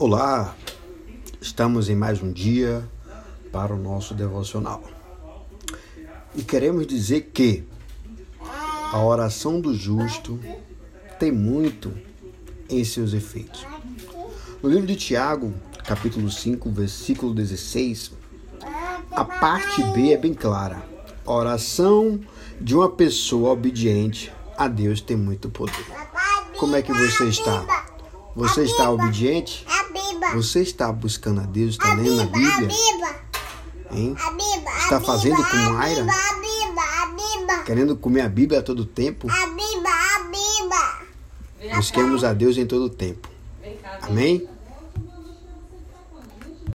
Olá, estamos em mais um dia para o nosso devocional. E queremos dizer que a oração do justo tem muito em seus efeitos. No livro de Tiago, capítulo 5, versículo 16, a parte B é bem clara. A oração de uma pessoa obediente a Deus tem muito poder. Como é que você está? Você está obediente? Você está buscando a Deus? Está lendo a Bíblia? Hein? Está fazendo como Aira? Querendo comer a Bíblia a todo tempo? Busquemos a Deus em todo tempo. Amém?